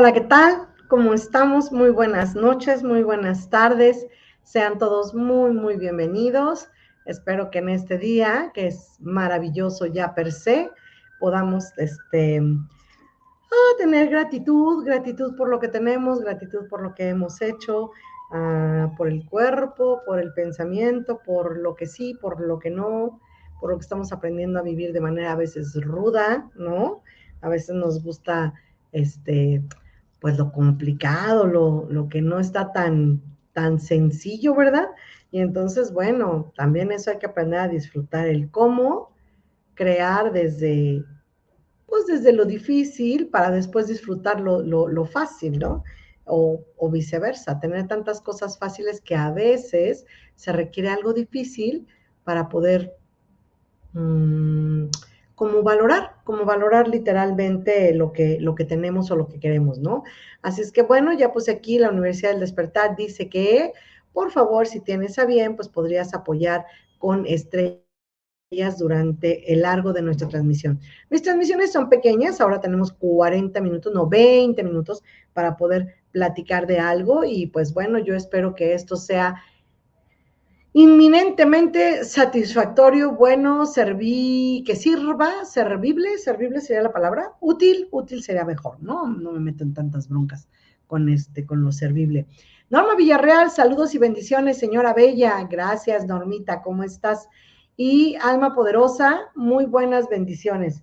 Hola, ¿qué tal? ¿Cómo estamos? Muy buenas noches, muy buenas tardes. Sean todos muy, muy bienvenidos. Espero que en este día, que es maravilloso ya per se, podamos este, ah, tener gratitud, gratitud por lo que tenemos, gratitud por lo que hemos hecho, ah, por el cuerpo, por el pensamiento, por lo que sí, por lo que no, por lo que estamos aprendiendo a vivir de manera a veces ruda, ¿no? A veces nos gusta, este, pues lo complicado, lo, lo que no está tan, tan sencillo, ¿verdad? Y entonces, bueno, también eso hay que aprender a disfrutar el cómo crear desde, pues desde lo difícil para después disfrutar lo, fácil, ¿no? O, viceversa, tener tantas cosas fáciles que a veces se requiere algo difícil para poder mm, como valorar, como valorar literalmente lo que, lo que tenemos o lo que queremos, ¿no? Así es que bueno, ya pues aquí la Universidad del Despertar dice que por favor, si tienes a bien, pues podrías apoyar con estrellas durante el largo de nuestra transmisión. Mis transmisiones son pequeñas, ahora tenemos 40 minutos, no 20 minutos para poder platicar de algo y pues bueno, yo espero que esto sea inminentemente satisfactorio, bueno, serví, que sirva, servible, servible sería la palabra, útil, útil sería mejor, ¿no? No me meto en tantas broncas con este, con lo servible. Norma Villarreal, saludos y bendiciones, señora Bella. Gracias, Normita, ¿cómo estás? Y Alma Poderosa, muy buenas bendiciones.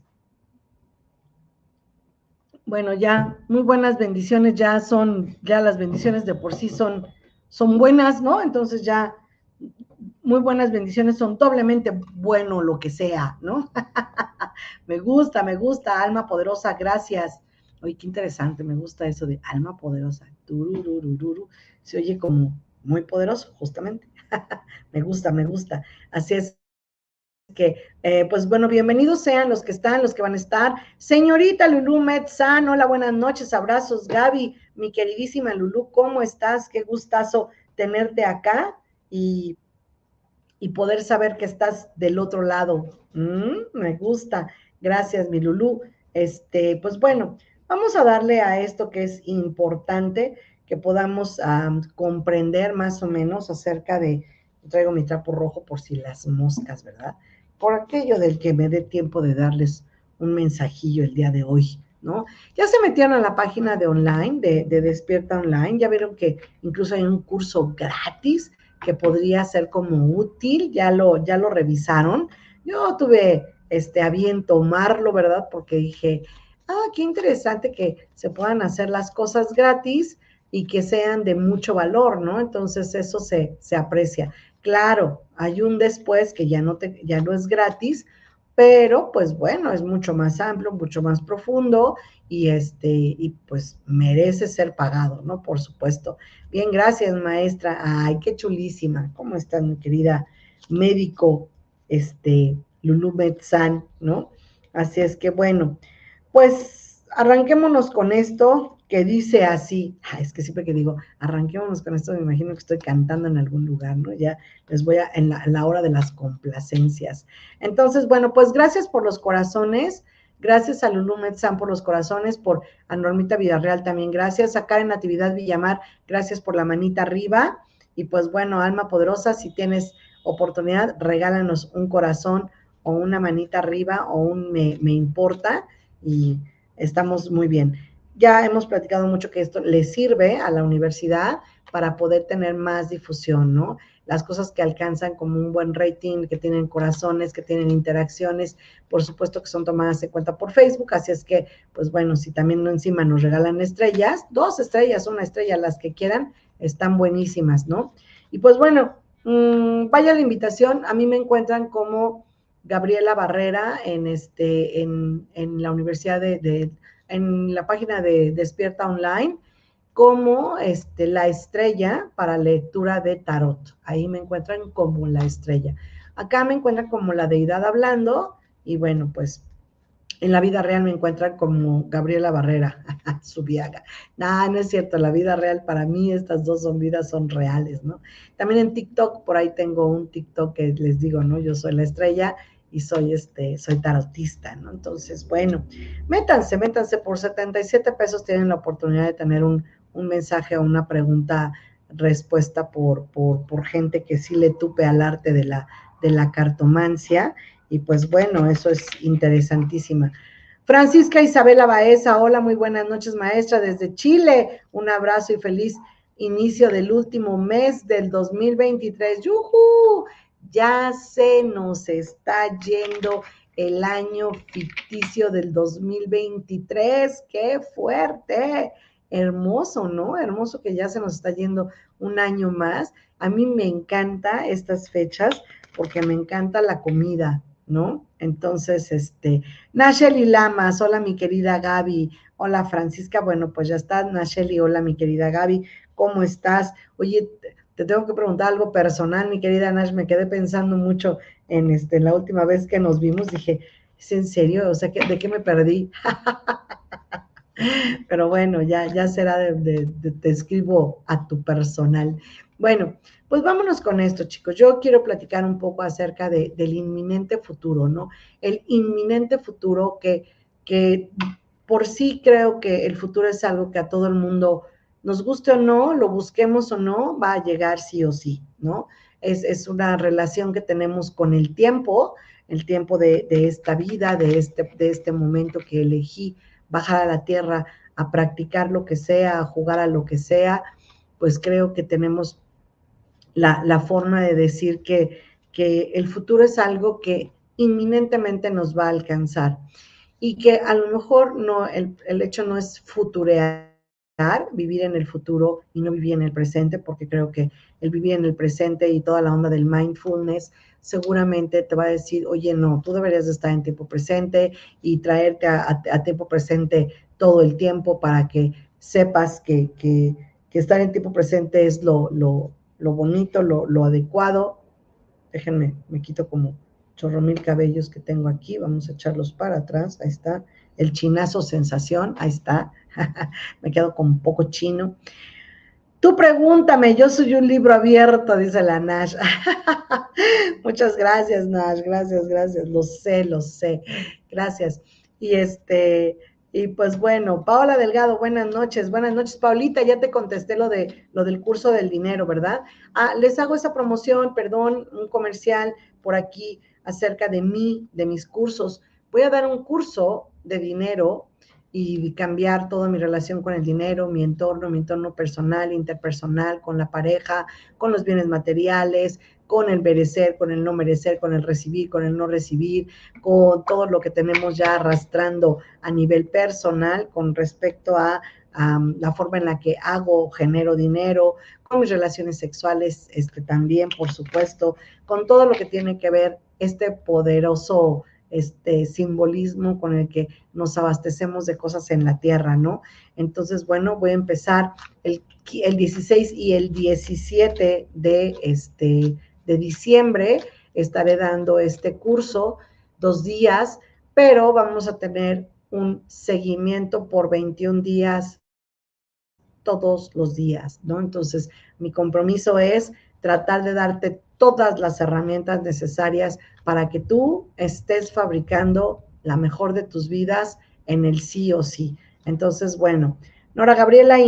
Bueno, ya, muy buenas bendiciones, ya son, ya las bendiciones de por sí son, son buenas, ¿no? Entonces ya, muy buenas bendiciones son doblemente bueno lo que sea, ¿no? me gusta, me gusta, alma poderosa, gracias. Oye, qué interesante, me gusta eso de alma poderosa. Se oye como muy poderoso, justamente. me gusta, me gusta. Así es que, eh, pues bueno, bienvenidos sean los que están, los que van a estar. Señorita Lulú Metzán, hola, buenas noches, abrazos. Gaby, mi queridísima Lulú, ¿cómo estás? Qué gustazo tenerte acá y, y poder saber que estás del otro lado. Mm, me gusta. Gracias, mi Lulú. Este, pues bueno, Vamos a darle a esto que es importante, que podamos comprender más o menos acerca de, traigo mi trapo rojo por si las moscas, ¿verdad? Por aquello del que me dé tiempo de darles un mensajillo el día de hoy, ¿no? Ya se metieron a la página de online, de, de Despierta Online, ya vieron que incluso hay un curso gratis que podría ser como útil, ya lo, ya lo revisaron. Yo tuve este, a bien tomarlo, ¿verdad? Porque dije, ah, qué interesante que se puedan hacer las cosas gratis y que sean de mucho valor, ¿no? Entonces eso se, se aprecia. Claro, hay un después que ya no, te, ya no es gratis, pero pues bueno, es mucho más amplio, mucho más profundo y este, y pues merece ser pagado, ¿no? Por supuesto. Bien, gracias, maestra. Ay, qué chulísima. ¿Cómo está mi querida médico, este, Lulu Metzán, ¿no? Así es que bueno, pues arranquémonos con esto que dice así. es que siempre que digo, arranquémonos con esto, me imagino que estoy cantando en algún lugar, ¿no? Ya les voy a, en la hora de las complacencias. Entonces, bueno, pues gracias por los corazones. Gracias a Lulu Metzán por los corazones, por a Normita Villarreal también, gracias. A Karen Natividad Villamar, gracias por la manita arriba. Y pues bueno, alma poderosa, si tienes oportunidad, regálanos un corazón o una manita arriba o un me, me importa y estamos muy bien. Ya hemos platicado mucho que esto le sirve a la universidad para poder tener más difusión, ¿no? Las cosas que alcanzan como un buen rating, que tienen corazones, que tienen interacciones, por supuesto que son tomadas en cuenta por Facebook, así es que, pues bueno, si también encima nos regalan estrellas, dos estrellas, una estrella, las que quieran, están buenísimas, ¿no? Y pues bueno, mmm, vaya la invitación, a mí me encuentran como Gabriela Barrera en, este, en, en la Universidad de, en la página de Despierta Online, como este, la estrella para lectura de tarot. Ahí me encuentran como la estrella. Acá me encuentran como la deidad hablando y bueno, pues en la vida real me encuentran como Gabriela Barrera, Subiaga. No, no es cierto, la vida real para mí estas dos son vidas son reales, ¿no? También en TikTok, por ahí tengo un TikTok que les digo, ¿no? Yo soy la estrella y soy este, soy tarotista, ¿no? Entonces, bueno, métanse, métanse por 77 pesos, tienen la oportunidad de tener un, un mensaje o una pregunta respuesta por, por, por, gente que sí le tupe al arte de la, de la cartomancia. Y pues bueno, eso es interesantísima. Francisca Isabela Baeza, hola, muy buenas noches, maestra, desde Chile. Un abrazo y feliz inicio del último mes del 2023. ¡Yuhu! Ya se nos está yendo el año ficticio del 2023. ¡Qué fuerte! Hermoso, ¿no? Hermoso que ya se nos está yendo un año más. A mí me encanta estas fechas porque me encanta la comida, ¿no? Entonces, este, Nacheli Lamas, hola mi querida Gaby, hola Francisca, bueno, pues ya está, Nacheli, hola mi querida Gaby, ¿cómo estás? Oye, te tengo que preguntar algo personal, mi querida Nash, me quedé pensando mucho en este, la última vez que nos vimos, dije, ¿es en serio? O sea, ¿de qué me perdí? Pero bueno, ya, ya será de, te escribo a tu personal. Bueno, pues vámonos con esto, chicos. Yo quiero platicar un poco acerca de, del inminente futuro, ¿no? El inminente futuro que, que por sí creo que el futuro es algo que a todo el mundo, nos guste o no, lo busquemos o no, va a llegar sí o sí, ¿no? Es, es una relación que tenemos con el tiempo, el tiempo de, de esta vida, de este, de este momento que elegí bajar a la tierra a practicar lo que sea, a jugar a lo que sea, pues creo que tenemos la, la forma de decir que, que el futuro es algo que inminentemente nos va a alcanzar y que a lo mejor no, el, el hecho no es futurear, vivir en el futuro y no vivir en el presente, porque creo que el vivir en el presente y toda la onda del mindfulness seguramente te va a decir, oye, no, tú deberías estar en tiempo presente y traerte a, tiempo presente todo el tiempo para que sepas que, que, que estar en tiempo presente es lo, lo, lo bonito, lo, lo, adecuado. Déjenme, me quito como chorro mil cabellos que tengo aquí, vamos a echarlos para atrás, ahí está, el chinazo sensación, ahí está, me quedo con poco chino. Tú pregúntame, yo soy un libro abierto, dice la Nash. Muchas gracias, Nash, gracias, gracias, lo sé, lo sé, gracias. Y este, y pues bueno, Paola Delgado, buenas noches, buenas noches, Paulita, ya te contesté lo de lo del curso del dinero, ¿verdad? Ah, les hago esa promoción, perdón, un comercial por aquí acerca de mí, de mis cursos. Voy a dar un curso de dinero y cambiar toda mi relación con el dinero, mi entorno, mi entorno personal, interpersonal, con la pareja, con los bienes materiales, con el merecer, con el no merecer, con el recibir, con el no recibir, con todo lo que tenemos ya arrastrando a nivel personal con respecto a, la forma en la que hago, genero dinero, con mis relaciones sexuales este, también, por supuesto, con todo lo que tiene que ver este poderoso este simbolismo con el que nos abastecemos de cosas en la tierra, ¿no? Entonces, bueno, voy a empezar el, el 16 y el 17 de, este, de diciembre. Estaré dando este curso dos días, pero vamos a tener un seguimiento por 21 días todos los días, ¿no? Entonces, mi compromiso es tratar de darte todas las herramientas necesarias para que tú estés fabricando la mejor de tus vidas en el sí o sí. Entonces, bueno, Nora Gabriela,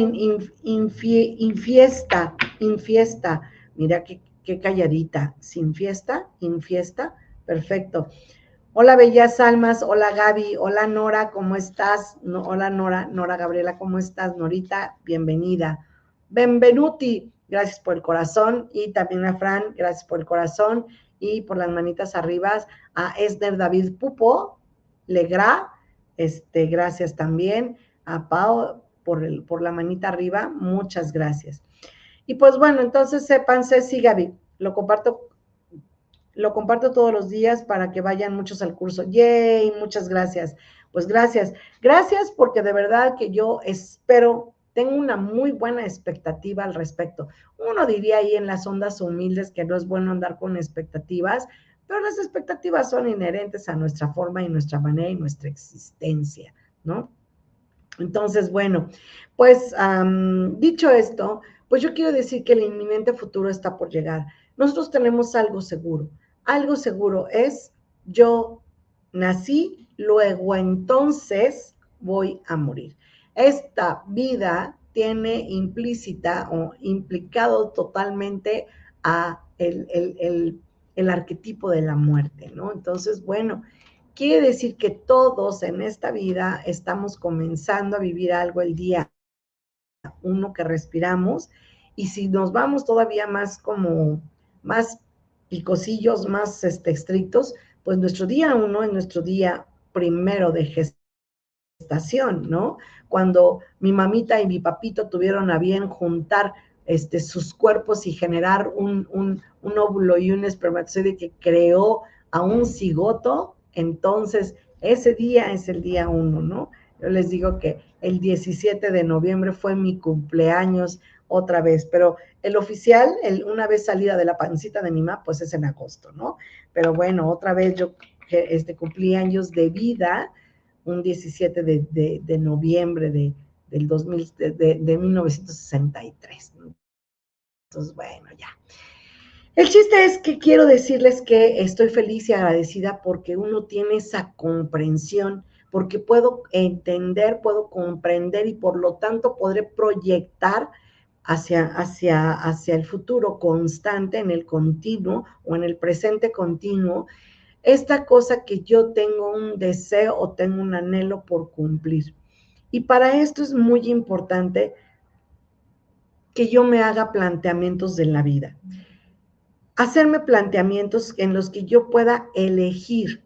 infiesta, infiesta, mira qué, qué calladita, sin fiesta, infiesta, perfecto. Hola, bellas almas, hola Gaby, hola Nora, ¿cómo estás? Hola Nora, Nora Gabriela, ¿cómo estás? Norita, bienvenida. Benvenuti, gracias por el corazón. Y también a Fran, gracias por el corazón y por las manitas arriba. A Esner David Pupo, Legra, este, gracias también. A Pau por, el, por la manita arriba, muchas gracias. Y pues bueno, entonces sépanse, sí, Gaby, lo comparto, lo comparto todos los días para que vayan muchos al curso. Yay, muchas gracias. Pues gracias. Gracias porque de verdad que yo espero tengo una muy buena expectativa al respecto. Uno diría ahí en las ondas humildes que no es bueno andar con expectativas, pero las expectativas son inherentes a nuestra forma y nuestra manera y nuestra existencia, ¿no? Entonces, bueno, pues dicho esto, pues yo quiero decir que el inminente futuro está por llegar. Nosotros tenemos algo seguro. Algo seguro es yo nací, luego entonces voy a morir esta vida tiene implícita o implicado totalmente a el, arquetipo de la muerte, ¿no? Entonces, bueno, quiere decir que todos en esta vida estamos comenzando a vivir algo el día uno que respiramos y si nos vamos todavía más como más picosillos, más este, estrictos, pues nuestro día uno es nuestro día primero de gestación, ¿no? cuando mi mamita y mi papito tuvieron a bien juntar este, sus cuerpos y generar un, un, un óvulo y un espermatozoide que creó a un cigoto, entonces ese día es el día uno, ¿no? Yo les digo que el 17 de noviembre fue mi cumpleaños otra vez, pero el oficial, el, una vez salida de la pancita de mi mamá, pues es en agosto, ¿no? Pero bueno, otra vez yo este, cumplí años de vida un 17 de, noviembre de, del 2000, de, 1963. Entonces, bueno, ya. El chiste es que quiero decirles que estoy feliz y agradecida porque uno tiene esa comprensión, porque puedo entender, puedo comprender y por lo tanto podré proyectar hacia, hacia, hacia el futuro constante, en el continuo o en el presente continuo, esta cosa que yo tengo un deseo o tengo un anhelo por cumplir. Y para esto es muy importante que yo me haga planteamientos de la vida. Hacerme planteamientos en los que yo pueda elegir,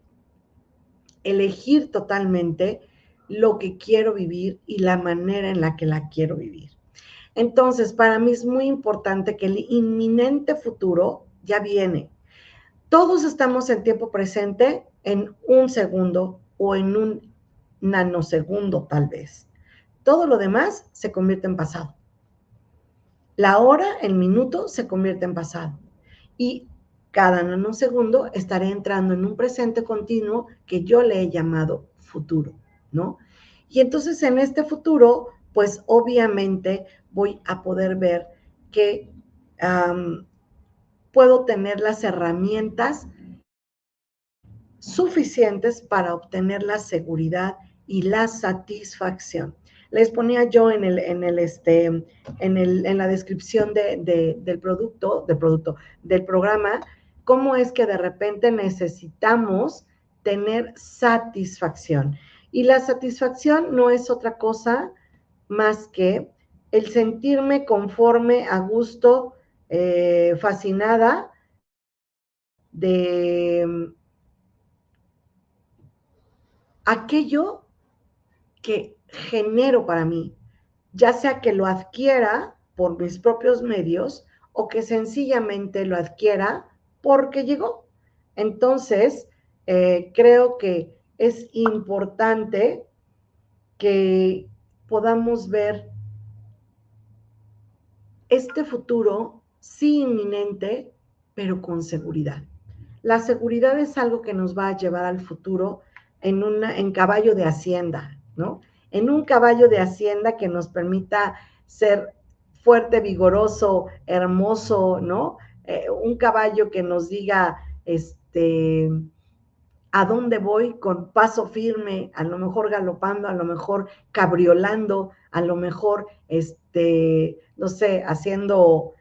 elegir totalmente lo que quiero vivir y la manera en la que la quiero vivir. Entonces, para mí es muy importante que el inminente futuro ya viene, todos estamos en tiempo presente en un segundo o en un nanosegundo tal vez. Todo lo demás se convierte en pasado. La hora, el minuto se convierte en pasado. Y cada nanosegundo estaré entrando en un presente continuo que yo le he llamado futuro, ¿no? Y entonces en este futuro, pues obviamente voy a poder ver que puedo tener las herramientas suficientes para obtener la seguridad y la satisfacción. Les ponía yo en el, en el, este, en el, en la descripción de, del producto, del producto, del programa, cómo es que de repente necesitamos tener satisfacción. Y la satisfacción no es otra cosa más que el sentirme conforme, a gusto, eh, fascinada de aquello que genero para mí, ya sea que lo adquiera por mis propios medios o que sencillamente lo adquiera porque llegó. Entonces, eh, creo que es importante que podamos ver este futuro sí inminente, pero con seguridad. La seguridad es algo que nos va a llevar al futuro en, una, en caballo de hacienda, ¿no? En un caballo de hacienda que nos permita ser fuerte, vigoroso, hermoso, ¿no? Eh, un caballo que nos diga, este, a dónde voy con paso firme, a lo mejor galopando, a lo mejor cabriolando, a lo mejor, este, no sé, haciendo,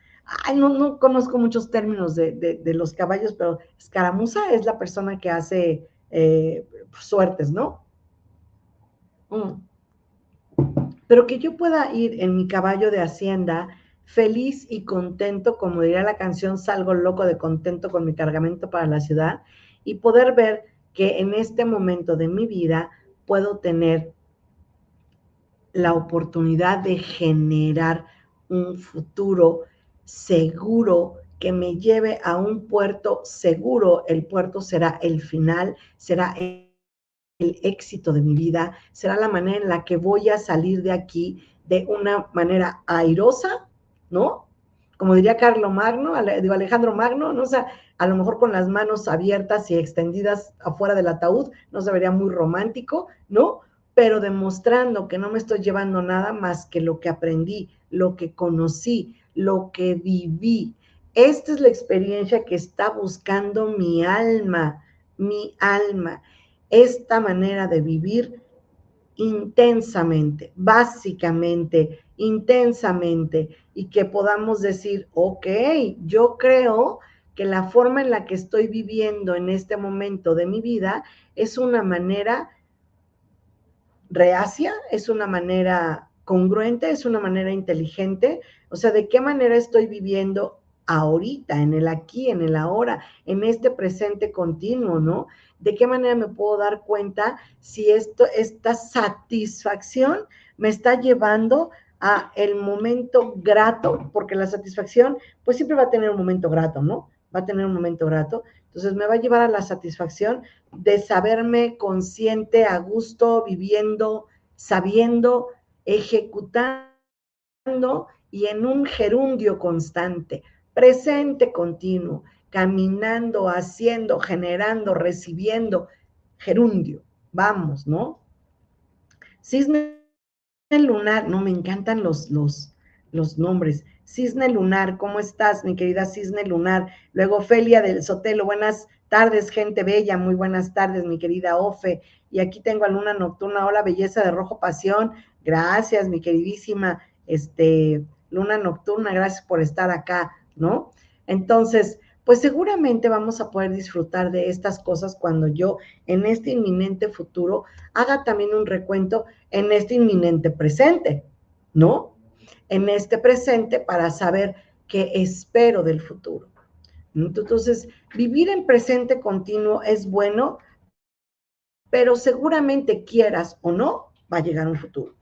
no conozco muchos términos de, los caballos, pero escaramuza es la persona que hace eh, suertes, ¿no? Mm. Pero que yo pueda ir en mi caballo de hacienda feliz y contento, como diría la canción, salgo loco de contento con mi cargamento para la ciudad, y poder ver que en este momento de mi vida puedo tener la oportunidad de generar un futuro seguro que me lleve a un puerto seguro. El puerto será el final, será el éxito de mi vida, será la manera en la que voy a salir de aquí de una manera airosa, ¿no? Como diría Carlo Magno, digo Alejandro Magno, ¿no? O sea, a lo mejor con las manos abiertas y extendidas afuera del ataúd, no se vería muy romántico, ¿no? Pero demostrando que no me estoy llevando nada más que lo que aprendí, lo que conocí, lo que viví. Esta es la experiencia que está buscando mi alma, mi alma esta manera de vivir intensamente, básicamente, intensamente, y que podamos decir, ok, yo creo que la forma en la que estoy viviendo en este momento de mi vida es una manera reacia, es una manera congruente, es una manera inteligente, o sea, de qué manera estoy viviendo ahorita, en el aquí, en el ahora, en este presente continuo, ¿no? ¿De qué manera me puedo dar cuenta si esto, esta satisfacción me está llevando a el momento grato? Porque la satisfacción, pues siempre va a tener un momento grato, ¿no? Va a tener un momento grato. Entonces me va a llevar a la satisfacción de saberme consciente, a gusto, viviendo, sabiendo, ejecutando y en un gerundio constante presente continuo, caminando, haciendo, generando, recibiendo, gerundio, vamos, ¿no? Cisne lunar, no, me encantan los, los, los nombres. Cisne lunar, ¿cómo estás, mi querida Cisne lunar? Luego Ofelia del Sotelo, buenas tardes, gente bella, muy buenas tardes, mi querida Ofe. Y aquí tengo a Luna Nocturna, hola, belleza de rojo pasión. Gracias, mi queridísima este, Luna Nocturna, gracias por estar acá. ¿no? Entonces, pues seguramente vamos a poder disfrutar de estas cosas cuando yo en este inminente futuro haga también un recuento en este inminente presente, ¿no? En este presente para saber qué espero del futuro. Entonces, vivir en presente continuo es bueno, pero seguramente quieras o no, va a llegar un futuro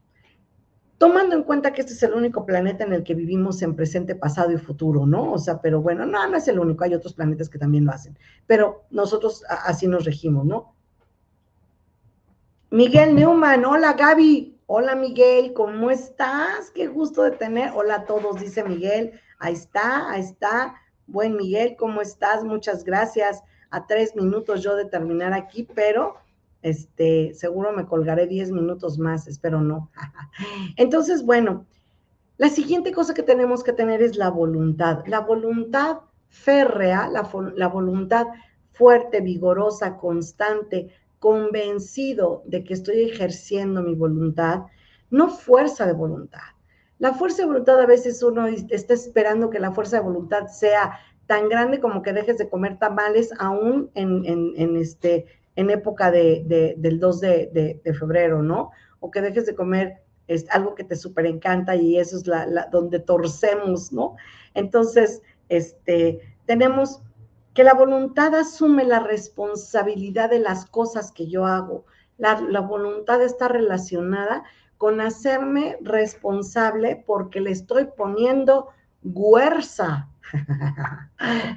tomando en cuenta que este es el único planeta en el que vivimos en presente, pasado y futuro, ¿no? O sea, pero bueno, no, no es el único, hay otros planetas que también lo hacen, pero nosotros así nos regimos, ¿no? Miguel Neumann, hola Gaby, hola Miguel, ¿cómo estás? Qué gusto de tener, hola a todos, dice Miguel, ahí está, ahí está, buen Miguel, ¿cómo estás? Muchas gracias, a tres minutos yo de terminar aquí, pero este, seguro me colgaré 10 minutos más, espero no. Entonces, bueno, la siguiente cosa que tenemos que tener es la voluntad. La voluntad férrea, la, la voluntad fuerte, vigorosa, constante, convencido de que estoy ejerciendo mi voluntad, no fuerza de voluntad. La fuerza de voluntad a veces uno está esperando que la fuerza de voluntad sea tan grande como que dejes de comer tamales aún en, en, en este, en época de, del 2 de, febrero, ¿no? O que dejes de comer es algo que te súper encanta y eso es la, donde torcemos, ¿no? Entonces, este, tenemos que la voluntad asume la responsabilidad de las cosas que yo hago. La, la voluntad está relacionada con hacerme responsable porque le estoy poniendo huerza.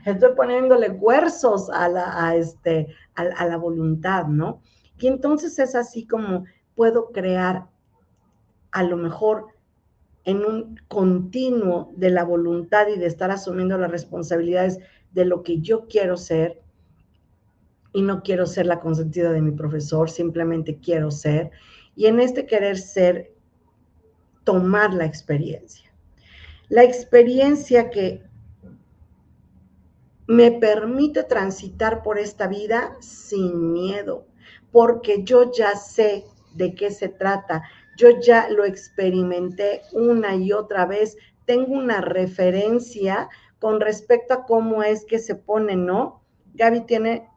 estoy poniéndole huerzos a la, este, a la voluntad, ¿no? Y entonces es así como puedo crear a lo mejor en un continuo de la voluntad y de estar asumiendo las responsabilidades de lo que yo quiero ser, y no quiero ser la consentida de mi profesor, simplemente quiero ser, y en este querer ser, tomar la experiencia. La experiencia que me permite transitar por esta vida sin miedo, porque yo ya sé de qué se trata, yo ya lo experimenté una y otra vez, tengo una referencia con respecto a cómo es que se pone, ¿no? Gaby tiene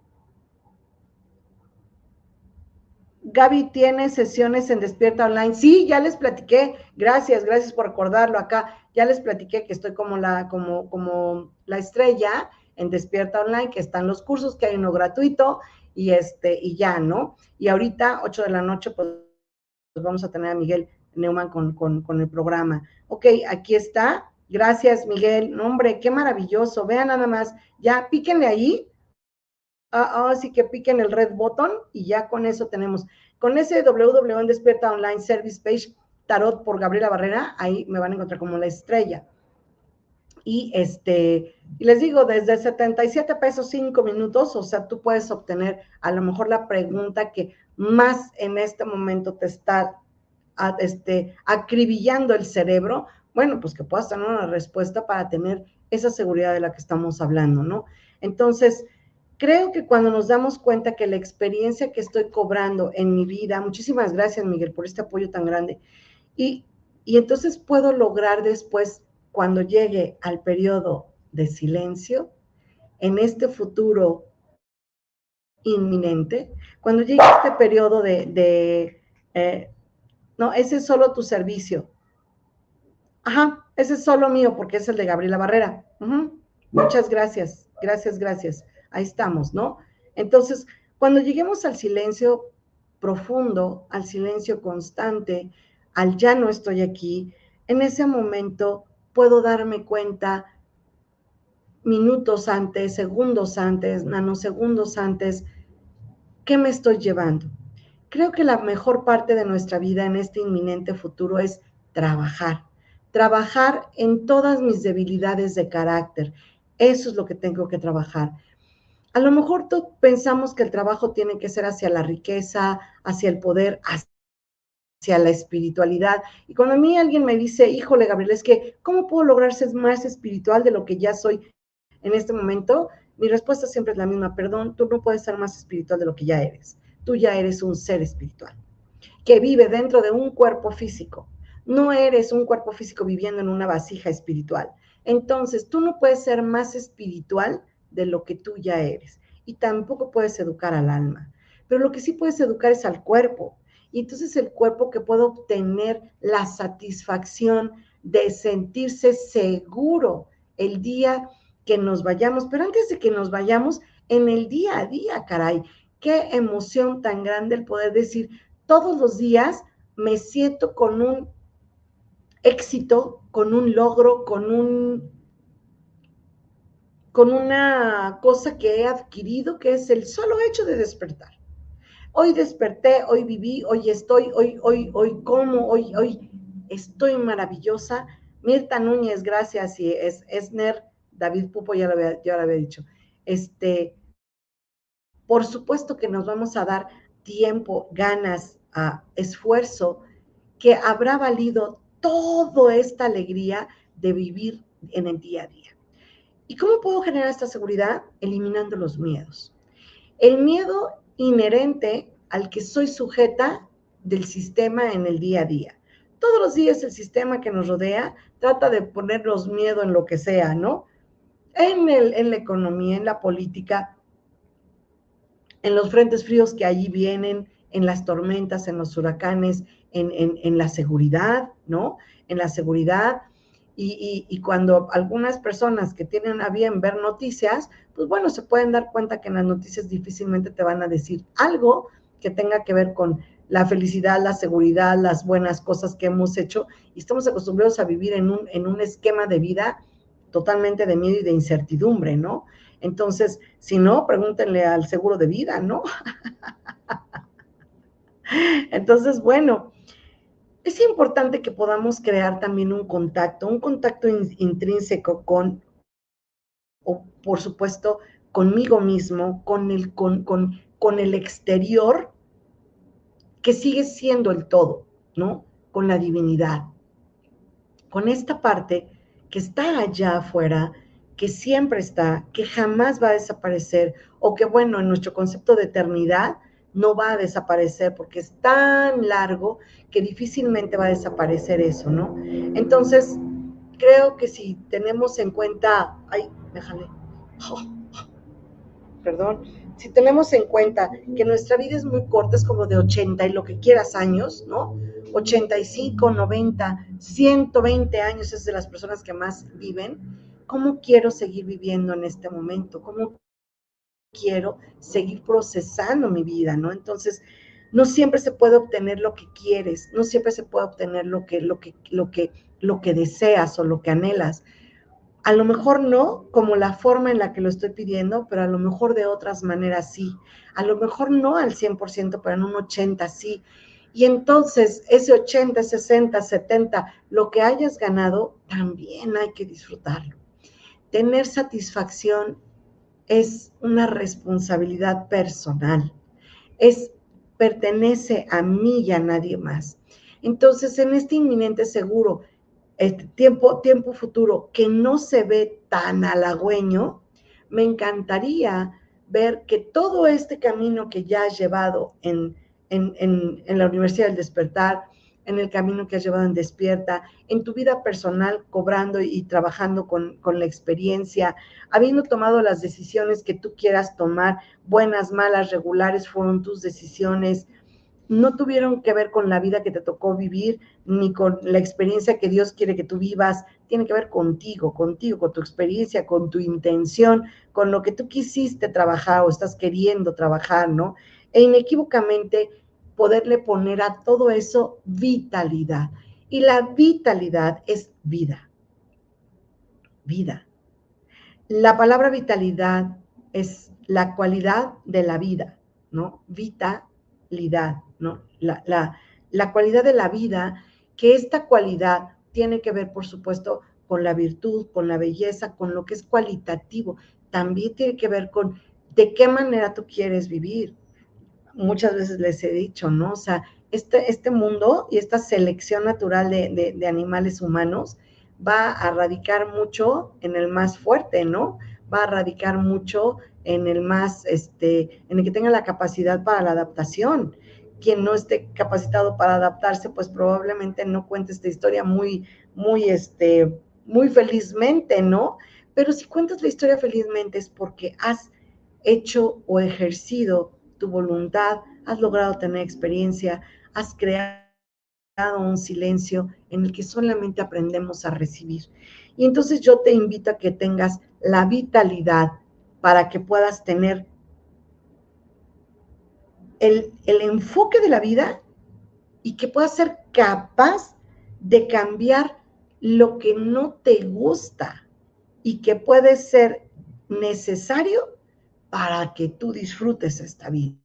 Gaby tiene sesiones en Despierta Online. Sí, ya les platiqué. Gracias, gracias por recordarlo acá. Ya les platiqué que estoy como la, como, como la estrella en Despierta Online, que están los cursos, que hay uno gratuito y este, y ya, ¿no? Y ahorita, 8 de la noche, pues, vamos a tener a Miguel Neumann con, con, el programa. Ok, aquí está. Gracias, Miguel. hombre, qué maravilloso. Vean nada más. Ya, píquenle ahí Ah, así que piquen el red button y ya con eso tenemos. Con ese www en Despierta Online Service Page Tarot por Gabriela Barrera, ahí me van a encontrar como la estrella. Y este, les digo, desde 77 pesos 5 minutos, o sea, tú puedes obtener a lo mejor la pregunta que más en este momento te está este, acribillando el cerebro, bueno, pues que puedas tener una respuesta para tener esa seguridad de la que estamos hablando, ¿no? Entonces, Creo que cuando nos damos cuenta que la experiencia que estoy cobrando en mi vida, muchísimas gracias Miguel por este apoyo tan grande, y, y entonces puedo lograr después, cuando llegue al periodo de silencio, en este futuro inminente, cuando llegue este periodo de, eh, no, ese es solo tu servicio. Ajá, ese es solo mío porque es el de Gabriela Barrera. Muchas gracias, gracias, gracias ahí estamos, ¿no? Entonces, cuando lleguemos al silencio profundo, al silencio constante, al ya no estoy aquí, en ese momento puedo darme cuenta minutos antes, segundos antes, nanosegundos antes, ¿qué me estoy llevando? Creo que la mejor parte de nuestra vida en este inminente futuro es trabajar, trabajar en todas mis debilidades de carácter. Eso es lo que tengo que trabajar. A lo mejor pensamos que el trabajo tiene que ser hacia la riqueza, hacia el poder, hacia la espiritualidad. Y cuando a mí alguien me dice, híjole, Gabriel, es que, ¿cómo puedo lograr ser más espiritual de lo que ya soy en este momento? Mi respuesta siempre es la misma, perdón, tú no puedes ser más espiritual de lo que ya eres. Tú ya eres un ser espiritual que vive dentro de un cuerpo físico. No eres un cuerpo físico viviendo en una vasija espiritual. Entonces, tú no puedes ser más espiritual de lo que tú ya eres. Y tampoco puedes educar al alma. Pero lo que sí puedes educar es al cuerpo. Y entonces el cuerpo que puede obtener la satisfacción de sentirse seguro el día que nos vayamos. Pero antes de que nos vayamos, en el día a día, caray, qué emoción tan grande el poder decir, todos los días me siento con un éxito, con un logro, con un con una cosa que he adquirido, que es el solo hecho de despertar. Hoy desperté, hoy viví, hoy estoy, hoy, hoy, hoy como, hoy, hoy estoy maravillosa. Mirta Núñez, gracias, y es Esner, David Pupo, ya lo había, ya lo había dicho. Este, por supuesto que nos vamos a dar tiempo, ganas, a esfuerzo, que habrá valido toda esta alegría de vivir en el día a día. ¿Y cómo puedo generar esta seguridad? Eliminando los miedos. El miedo inherente al que soy sujeta del sistema en el día a día. Todos los días el sistema que nos rodea trata de ponernos miedo en lo que sea, ¿no? En, el, en la economía, en la política, en los frentes fríos que allí vienen, en las tormentas, en los huracanes, en, la seguridad, ¿no? En la seguridad. Y, cuando algunas personas que tienen a bien ver noticias, pues bueno, se pueden dar cuenta que en las noticias difícilmente te van a decir algo que tenga que ver con la felicidad, la seguridad, las buenas cosas que hemos hecho. Y estamos acostumbrados a vivir en un, en un esquema de vida totalmente de miedo y de incertidumbre, ¿no? Entonces, si no, pregúntenle al seguro de vida, ¿no? Entonces, bueno, es importante que podamos crear también un contacto, un contacto intrínseco con, o por supuesto, conmigo mismo, con el, con, con, con el exterior, que sigue siendo el todo, ¿no? Con la divinidad, con esta parte que está allá afuera, que siempre está, que jamás va a desaparecer, o que bueno, en nuestro concepto de eternidad, no va a desaparecer porque es tan largo que difícilmente va a desaparecer eso, ¿no? Entonces, creo que si tenemos en cuenta, ay, déjale, perdón, si tenemos en cuenta que nuestra vida es muy corta, es como de 80 y lo que quieras años, ¿no? 85, 90, 120 años es de las personas que más viven. ¿Cómo quiero seguir viviendo en este momento? ¿Cómo quiero seguir procesando mi vida, ¿no? Entonces, no siempre se puede obtener lo que quieres, no siempre se puede obtener lo que, lo que, lo que, lo que deseas o lo que anhelas. A lo mejor no como la forma en la que lo estoy pidiendo, pero a lo mejor de otras maneras sí. A lo mejor no al 100%, pero en un 80 sí. Y entonces ese 80, 60, 70, lo que hayas ganado, también hay que disfrutarlo. Tener satisfacción es una responsabilidad personal, es pertenece a mí y a nadie más. Entonces, en este inminente seguro, este tiempo, tiempo futuro que no se ve tan halagüeño, me encantaría ver que todo este camino que ya has llevado en, en, en la Universidad del Despertar, en el camino que has llevado en Despierta, en tu vida personal, cobrando y, trabajando con, con, la experiencia, habiendo tomado las decisiones que tú quieras tomar, buenas, malas, regulares, fueron tus decisiones, no tuvieron que ver con la vida que te tocó vivir, ni con la experiencia que Dios quiere que tú vivas, tiene que ver contigo, contigo, con tu experiencia, con tu intención, con lo que tú quisiste trabajar o estás queriendo trabajar, ¿no? E inequívocamente poderle poner a todo eso vitalidad. Y la vitalidad es vida. Vida. La palabra vitalidad es la cualidad de la vida, ¿no? Vitalidad, ¿no? La, la, la cualidad de la vida, que esta cualidad tiene que ver, por supuesto, con la virtud, con la belleza, con lo que es cualitativo. También tiene que ver con de qué manera tú quieres vivir, muchas veces les he dicho, ¿no? O sea, este, este mundo y esta selección natural de, animales humanos va a radicar mucho en el más fuerte, ¿no? Va a radicar mucho en el más, este, en el que tenga la capacidad para la adaptación. Quien no esté capacitado para adaptarse, pues probablemente no cuente esta historia muy, muy, este, muy felizmente, ¿no? Pero si cuentas la historia felizmente es porque has hecho o ejercido tu voluntad, has logrado tener experiencia, has creado un silencio en el que solamente aprendemos a recibir. Y entonces yo te invito a que tengas la vitalidad para que puedas tener el, el enfoque de la vida y que puedas ser capaz de cambiar lo que no te gusta y que puede ser necesario para que tú disfrutes esta vida.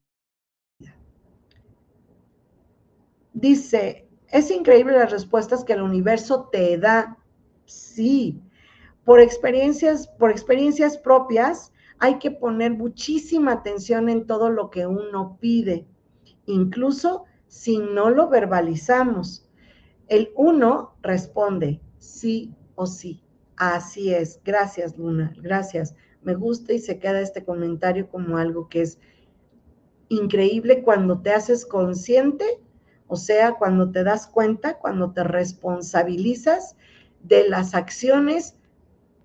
Dice, es increíble las respuestas que el universo te da. Sí, por experiencias, por experiencias propias, hay que poner muchísima atención en todo lo que uno pide, incluso si no lo verbalizamos. El uno responde sí o sí. Así es. Gracias, Luna. Gracias me gusta y se queda este comentario como algo que es increíble cuando te haces consciente, o sea, cuando te das cuenta, cuando te responsabilizas de las acciones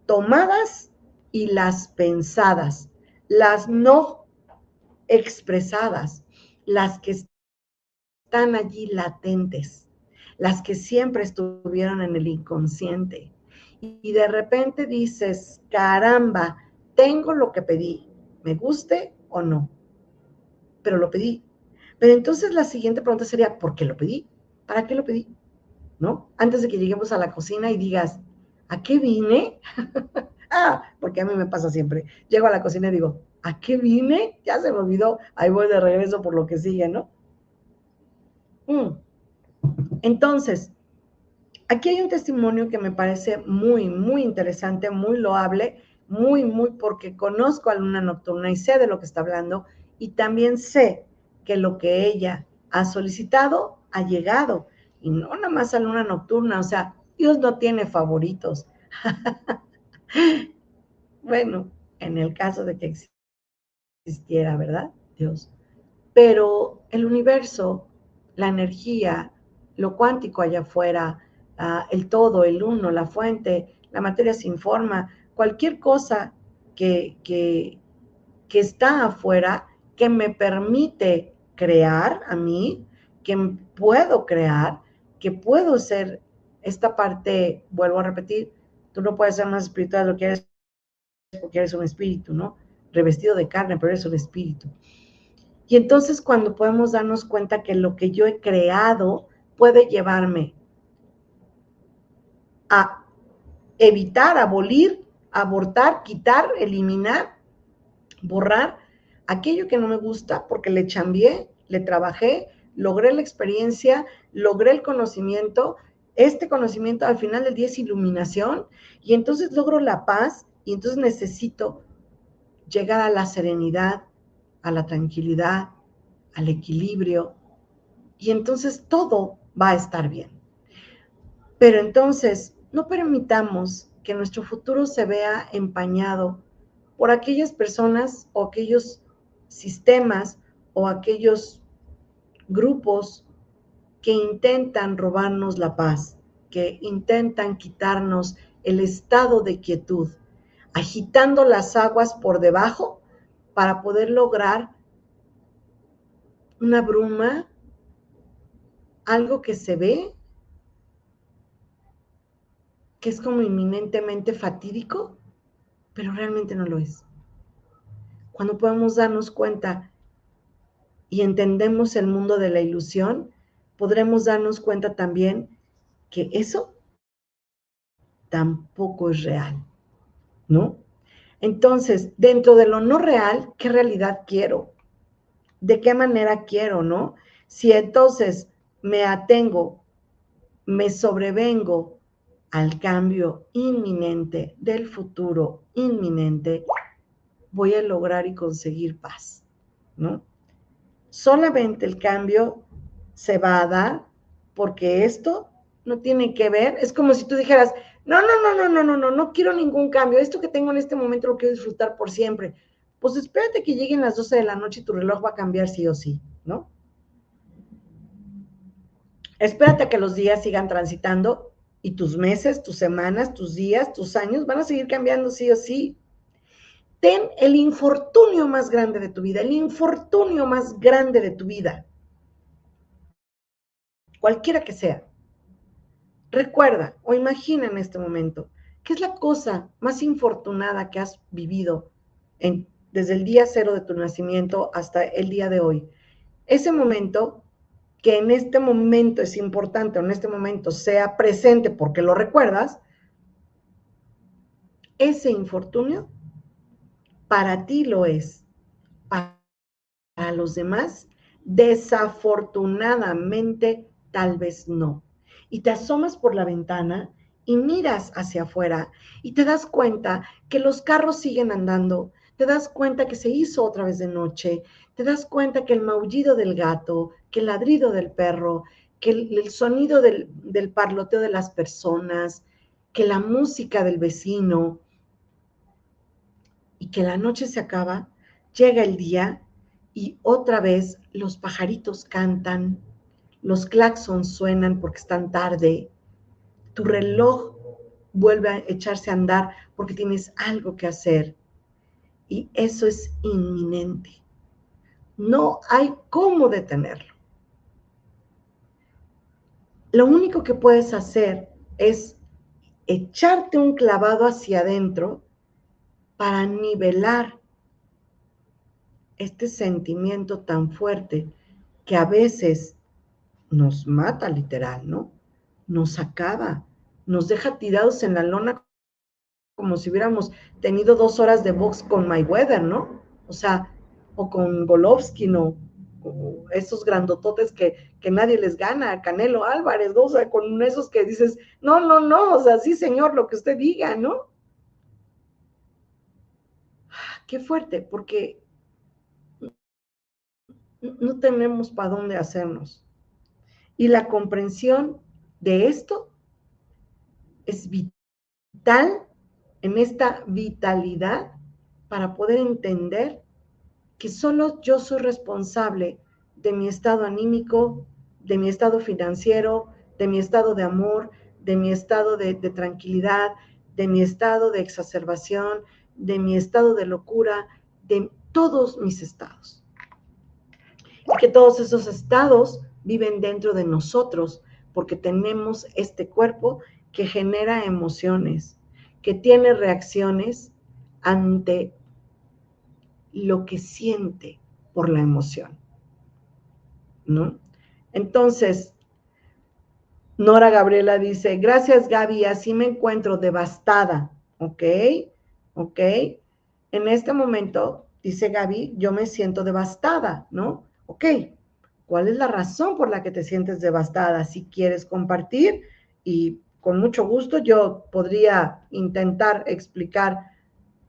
tomadas y las pensadas, las no expresadas, las que están allí latentes, las que siempre estuvieron en el inconsciente. Y de repente dices, caramba, tengo lo que pedí, me guste o no, pero lo pedí. Pero entonces la siguiente pregunta sería, ¿por qué lo pedí? ¿Para qué lo pedí? ¿No? Antes de que lleguemos a la cocina y digas, ¿a qué vine? ah, porque a mí me pasa siempre. Llego a la cocina y digo, ¿a qué vine? Ya se me olvidó, ahí voy de regreso por lo que sigue, ¿no? Mm. Entonces, aquí hay un testimonio que me parece muy, muy interesante, muy loable, muy, muy, porque conozco a Luna Nocturna y sé de lo que está hablando y también sé que lo que ella ha solicitado ha llegado y no nada más a Luna Nocturna, o sea, Dios no tiene favoritos. bueno, en el caso de que existiera, ¿verdad? Dios. Pero el universo, la energía, lo cuántico allá afuera, ah, el todo, el uno, la fuente, la materia sin forma, cualquier cosa que, que, que está afuera que me permite crear a mí, que puedo crear, que puedo ser esta parte, vuelvo a repetir, tú no puedes ser más espiritual lo que eres porque eres un espíritu, ¿no? Revestido de carne, pero eres un espíritu. Y entonces cuando podemos darnos cuenta que lo que yo he creado puede llevarme a evitar, abolir, abortar, quitar, eliminar, borrar aquello que no me gusta porque le chambié, le trabajé, logré la experiencia, logré el conocimiento. Este conocimiento al final del día es iluminación y entonces logro la paz y entonces necesito llegar a la serenidad, a la tranquilidad, al equilibrio y entonces todo va a estar bien. Pero entonces no permitamos que nuestro futuro se vea empañado por aquellas personas o aquellos sistemas o aquellos grupos que intentan robarnos la paz, que intentan quitarnos el estado de quietud, agitando las aguas por debajo para poder lograr una bruma, algo que se ve, que es como inminentemente fatídico, pero realmente no lo es cuando podemos darnos cuenta y entendemos el mundo de la ilusión, podremos darnos cuenta también que eso tampoco es real, ¿no? Entonces, dentro de lo no real, ¿qué realidad quiero? ¿De qué manera quiero, no? Si entonces me atengo, me sobrevengo al cambio inminente del futuro inminente, voy a lograr y conseguir paz, ¿no? Solamente el cambio se va a dar porque esto no tiene que ver, es como si tú dijeras, no, no, no, no, no, no, no, no quiero ningún cambio, esto que tengo en este momento lo quiero disfrutar por siempre. Pues espérate que lleguen las 12 de la noche y tu reloj va a cambiar sí o sí, ¿no? Espérate a que los días sigan transitando y tus meses, tus semanas, tus días, tus años van a seguir cambiando sí o sí ten el infortunio más grande de tu vida, el infortunio más grande de tu vida, cualquiera que sea. Recuerda o imagina en este momento, ¿qué es la cosa más infortunada que has vivido en, desde el día cero de tu nacimiento hasta el día de hoy? Ese momento que en este momento es importante o en este momento sea presente porque lo recuerdas, ese infortunio para ti lo es. Para los demás, desafortunadamente, tal vez no. Y te asomas por la ventana y miras hacia afuera y te das cuenta que los carros siguen andando, te das cuenta que se hizo otra vez de noche, te das cuenta que el maullido del gato, que el ladrido del perro, que el, sonido del, del parloteo de las personas, que la música del vecino, y que la noche se acaba, llega el día y otra vez los pajaritos cantan, los claxons suenan porque están tarde, tu reloj vuelve a echarse a andar porque tienes algo que hacer y eso es inminente. No hay cómo detenerlo. Lo único que puedes hacer es echarte un clavado hacia adentro para nivelar este sentimiento tan fuerte que a veces nos mata literal, ¿no? Nos acaba, nos deja tirados en la lona como si hubiéramos tenido dos horas de box con Mayweather, ¿no? O sea, o con Golovkin, ¿no? esos grandototes que, que, nadie les gana, Canelo Álvarez. O sea, con esos que dices, no, no, no, o sea, sí, señor, lo que usted diga, ¿no? Qué fuerte, porque no tenemos para dónde hacernos. Y la comprensión de esto es vital en esta vitalidad para poder entender que solo yo soy responsable de mi estado anímico, de mi estado financiero, de mi estado de amor, de mi estado de, tranquilidad, de mi estado de exacerbación, de mi estado de locura, de todos mis estados. Y que todos esos estados viven dentro de nosotros porque tenemos este cuerpo que genera emociones, que tiene reacciones ante lo que siente por la emoción. ¿No? Entonces, Nora Gabriela dice, gracias Gaby, así me encuentro devastada, ¿ok? ¿Ok? En este momento, dice Gaby, yo me siento devastada, ¿no? Ok, ¿cuál es la razón por la que te sientes devastada? Si quieres compartir y con mucho gusto yo podría intentar explicar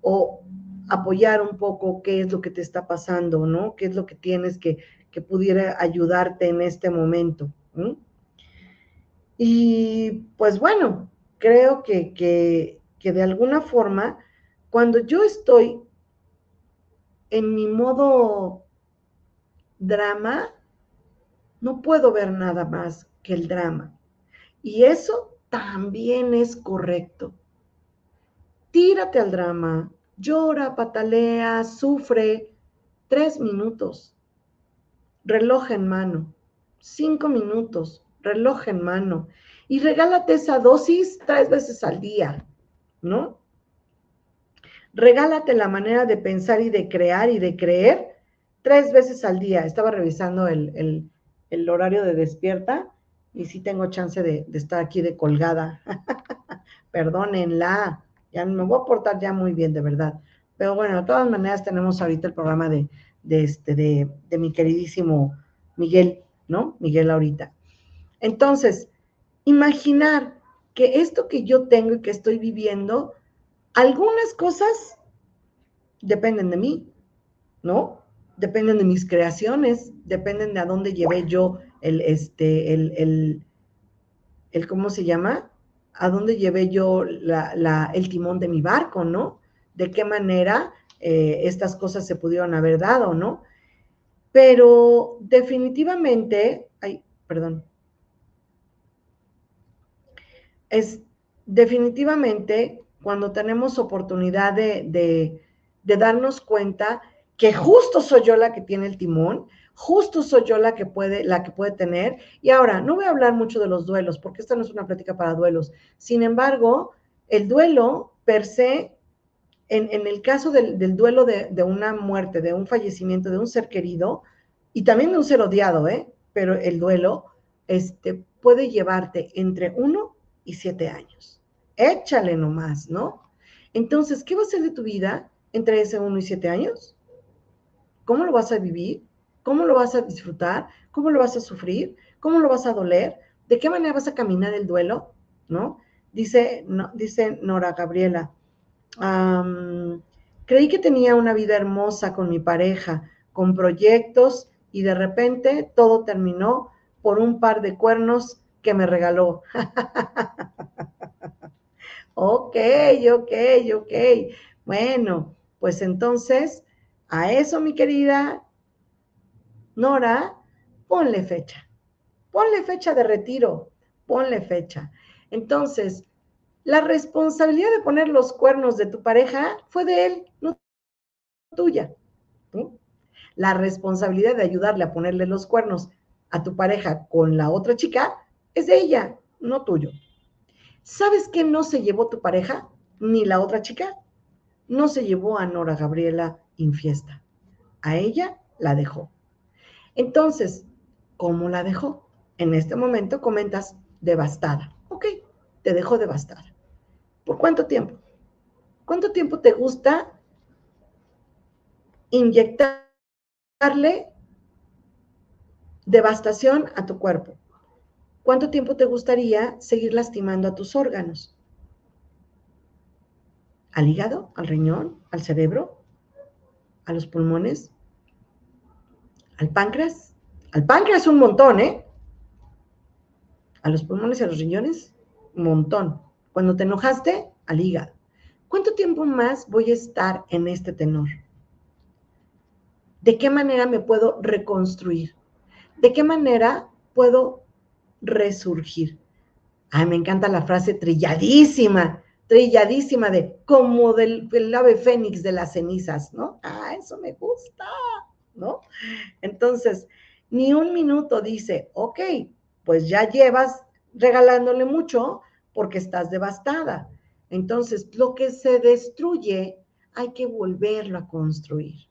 o apoyar un poco qué es lo que te está pasando, ¿no? ¿Qué es lo que tienes que, que pudiera ayudarte en este momento? Y pues bueno, creo que, que, que de alguna forma, cuando yo estoy en mi modo drama, no puedo ver nada más que el drama. Y eso también es correcto. Tírate al drama, llora, patalea, sufre, tres minutos, reloj en mano, cinco minutos, reloj en mano, y regálate esa dosis tres veces al día, ¿no? Regálate la manera de pensar y de crear y de creer tres veces al día. Estaba revisando el, horario de despierta y sí tengo chance de, de estar aquí de colgada. Perdónenla ya me voy a portar ya muy bien, de verdad. Pero bueno, de todas maneras tenemos ahorita el programa de, este, de, mi queridísimo Miguel, ¿no? Miguel ahorita. Entonces, imaginar que esto que yo tengo y que estoy viviendo, algunas cosas dependen de mí, ¿no? Dependen de mis creaciones, dependen de a dónde llevé yo el, este, el, el, el ¿cómo se llama? A dónde llevé yo el timón de mi barco, ¿no? De qué manera eh, estas cosas se pudieron haber dado, ¿no? Pero definitivamente, ay, perdón, es definitivamente cuando tenemos oportunidad de, de darnos cuenta que justo soy yo la que tiene el timón, justo soy yo la que puede, la que puede tener. Y ahora, no voy a hablar mucho de los duelos, porque esta no es una plática para duelos. Sin embargo, el duelo per se, en, el caso del, duelo de, una muerte, de un fallecimiento, de un ser querido, y también de un ser odiado, ¿eh? Pero el duelo este, puede llevarte entre uno y siete años. Échale nomás, ¿no? Entonces, ¿qué va a ser de tu vida entre ese uno y siete años? ¿Cómo lo vas a vivir? ¿Cómo lo vas a disfrutar? ¿Cómo lo vas a sufrir? ¿Cómo lo vas a doler? ¿De qué manera vas a caminar el duelo? ¿No? Dice, dice Nora Gabriela, creí que tenía una vida hermosa con mi pareja, con proyectos y de repente todo terminó por un par de cuernos que me regaló. ok, ok, ok. Bueno, pues entonces, a eso, mi querida, Nora, ponle fecha. Ponle fecha de retiro. Ponle fecha. Entonces, la responsabilidad de poner los cuernos de tu pareja fue de él, no tuya. la responsabilidad de ayudarle a ponerle los cuernos a tu pareja con la otra chica es de ella, no tuyo. ¿Sabes qué no se llevó tu pareja ni la otra chica? No se llevó a Nora Gabriela Infiesta. A ella la dejó. Entonces, ¿cómo la dejó? En este momento comentas devastada. Ok, te dejó devastada. ¿Por cuánto tiempo? ¿Cuánto tiempo te gusta inyectarle devastación a tu cuerpo? ¿Cuánto tiempo te gustaría seguir lastimando a tus órganos? ¿Al hígado? ¿Al riñón? ¿Al cerebro? ¿A los pulmones? ¿Al páncreas? Al páncreas un montón, ¿eh? A los pulmones y a los riñones, un montón. Cuando te enojaste, al hígado. ¿Cuánto tiempo más voy a estar en este tenor? ¿De qué manera me puedo reconstruir? ¿De qué manera puedo resurgir? Ay, me encanta la frase trilladísima, trilladísima de como del, del ave fénix de las cenizas, ¿no? Ah, eso me gusta, ¿no? Entonces, ni un minuto dice, ok, pues ya llevas regalándole mucho porque estás devastada. Entonces, lo que se destruye hay que volverlo a construir.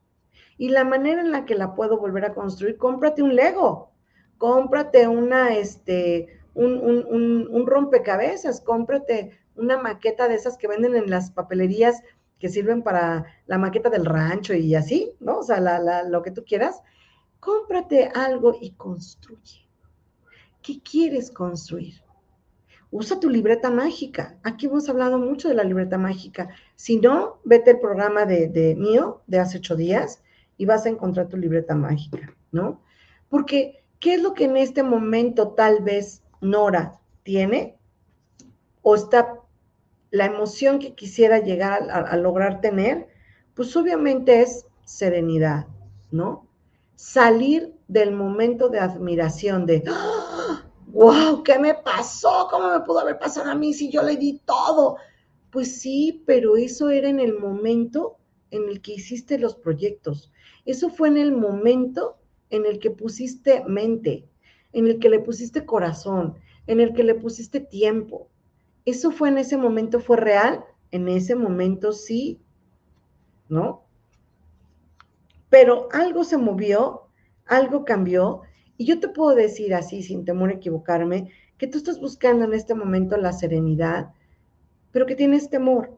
Y la manera en la que la puedo volver a construir, cómprate un Lego, cómprate una, este, un, un, un, rompecabezas, cómprate una maqueta de esas que venden en las papelerías que sirven para la maqueta del rancho y así, ¿no? O sea, lo que tú quieras. Cómprate algo y construye. ¿Qué quieres construir? Usa tu libreta mágica. Aquí hemos hablado mucho de la libreta mágica. Si no, vete al programa de, de mío de hace ocho días y vas a encontrar tu libreta mágica, ¿no? Porque, ¿qué es lo que en este momento tal vez Nora tiene? O está la emoción que quisiera llegar a, lograr tener, pues obviamente es serenidad, ¿no? Salir del momento de admiración, de, wow, ¡Ah! ¿qué me pasó? ¿Cómo me pudo haber pasado a mí si yo le di todo? Pues sí, pero eso era en el momento en el que hiciste los proyectos. Eso fue en el momento en el que pusiste mente, en el que le pusiste corazón, en el que le pusiste tiempo. Eso fue en ese momento, fue real, en ese momento sí, ¿no? Pero algo se movió, algo cambió, y yo te puedo decir así, sin temor a equivocarme, que tú estás buscando en este momento la serenidad, pero que tienes temor.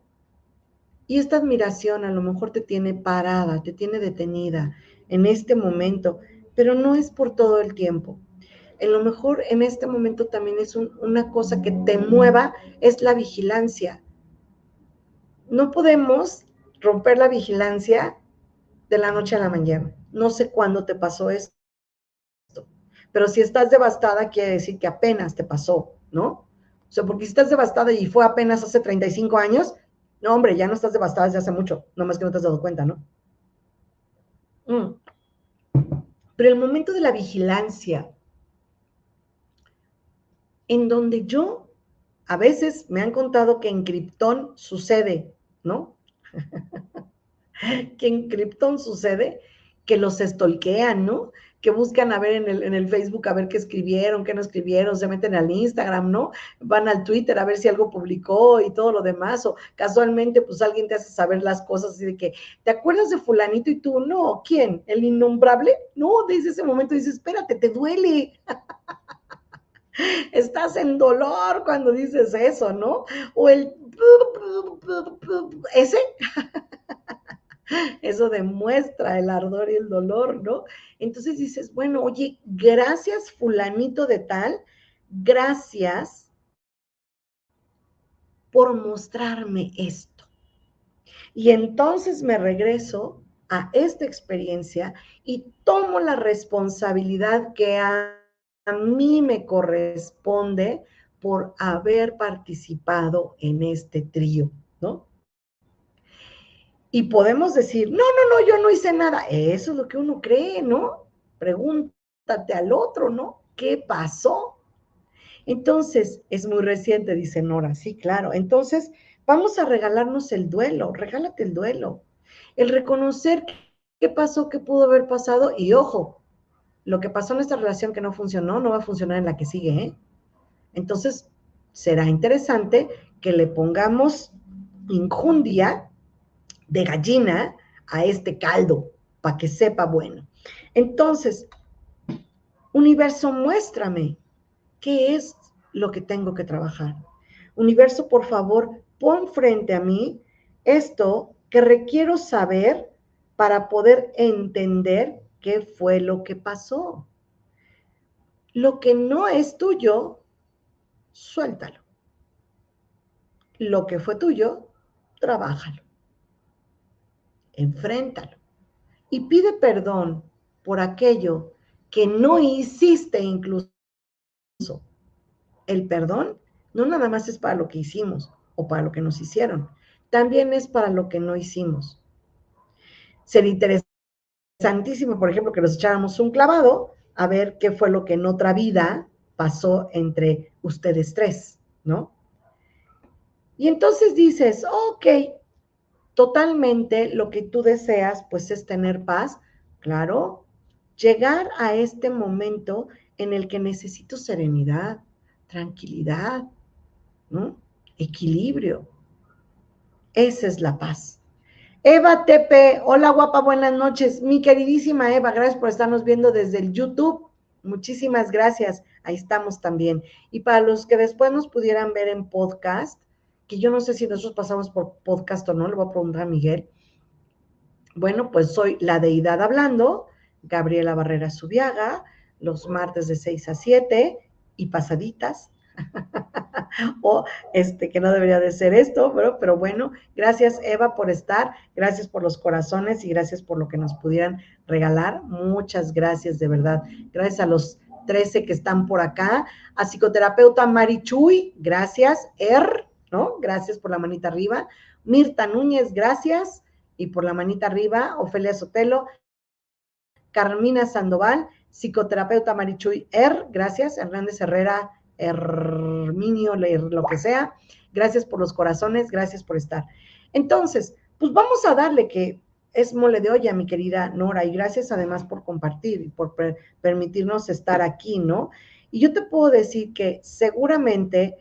Y esta admiración a lo mejor te tiene parada, te tiene detenida en este momento, pero no es por todo el tiempo en lo mejor en este momento también es una cosa que te mueva, es la vigilancia. No podemos romper la vigilancia de la noche a la mañana. No sé cuándo te pasó esto, pero si estás devastada, quiere decir que apenas te pasó, ¿no? O sea, porque si estás devastada y fue apenas hace 35 años, no, hombre, ya no estás devastada desde hace mucho, nomás que no te has dado cuenta, ¿no? Mm. Pero el momento de la vigilancia, en donde yo, a veces me han contado que en Krypton sucede, ¿no? que en Krypton sucede que los estolquean, ¿no? Que buscan a ver en el, Facebook a ver qué escribieron, qué no escribieron, se meten al Instagram, ¿no? Van al Twitter a ver si algo publicó y todo lo demás, o casualmente pues alguien te hace saber las cosas así de que, ¿te acuerdas de fulanito y tú? No, ¿quién? ¿El innombrable? No, desde ese momento dices, espérate, te duele. Estás en dolor cuando dices eso, ¿no? O el ese. Eso demuestra el ardor y el dolor, ¿no? Entonces dices, bueno, oye, gracias fulanito de tal, gracias por mostrarme esto. Y entonces me regreso a esta experiencia y tomo la responsabilidad que ha a mí me corresponde por haber participado en este trío, ¿no? Y podemos decir, no, no, no, yo no hice nada. Eso es lo que uno cree, ¿no? Pregúntate al otro, ¿no? ¿Qué pasó? Entonces, es muy reciente, dice Nora, sí, claro. Entonces, vamos a regalarnos el duelo, regálate el duelo. El reconocer qué pasó, qué pudo haber pasado y ojo, lo que pasó en esta relación que no funcionó no va a funcionar en la que sigue. ¿eh? Entonces, será interesante que le pongamos injundia de gallina a este caldo para que sepa bueno. Entonces, universo, muéstrame qué es lo que tengo que trabajar. Universo, por favor, pon frente a mí esto que requiero saber para poder entender qué fue lo que pasó. Lo que no es tuyo, suéltalo. Lo que fue tuyo, trabájalo. Enfréntalo. Y pide perdón por aquello que no hiciste incluso. El perdón no nada más es para lo que hicimos o para lo que nos hicieron, también es para lo que no hicimos. Sería interesantísimo, por ejemplo, que nos echáramos un clavado a ver qué fue lo que en otra vida pasó entre ustedes tres, ¿no? Y entonces dices, ok, totalmente lo que tú deseas, pues es tener paz, claro, llegar a este momento en el que necesito serenidad, tranquilidad, ¿no? Equilibrio. Esa es la paz. Eva Tepe, hola guapa, buenas noches. Mi queridísima Eva, gracias por estarnos viendo desde el YouTube. Muchísimas gracias. Ahí estamos también. Y para los que después nos pudieran ver en podcast, que yo no sé si nosotros pasamos por podcast o no, le voy a preguntar a Miguel. Bueno, pues soy la deidad hablando, Gabriela Barrera Subiaga, los martes de 6 a 7 y pasaditas. o este que no debería de ser esto, pero, pero bueno, gracias Eva por estar, gracias por los corazones y gracias por lo que nos pudieran regalar. Muchas gracias de verdad. Gracias a los 13 que están por acá, a psicoterapeuta Marichuy, gracias, Er, ¿no? Gracias por la manita arriba. Mirta Núñez, gracias. Y por la manita arriba, Ofelia Sotelo, Carmina Sandoval, psicoterapeuta Marichuy Er, gracias, Hernández Herrera, Herminio, lo que sea, gracias por los corazones, gracias por estar. Entonces, pues vamos a darle que es mole de olla, mi querida Nora, y gracias además por compartir y por permitirnos estar aquí, ¿no? Y yo te puedo decir que seguramente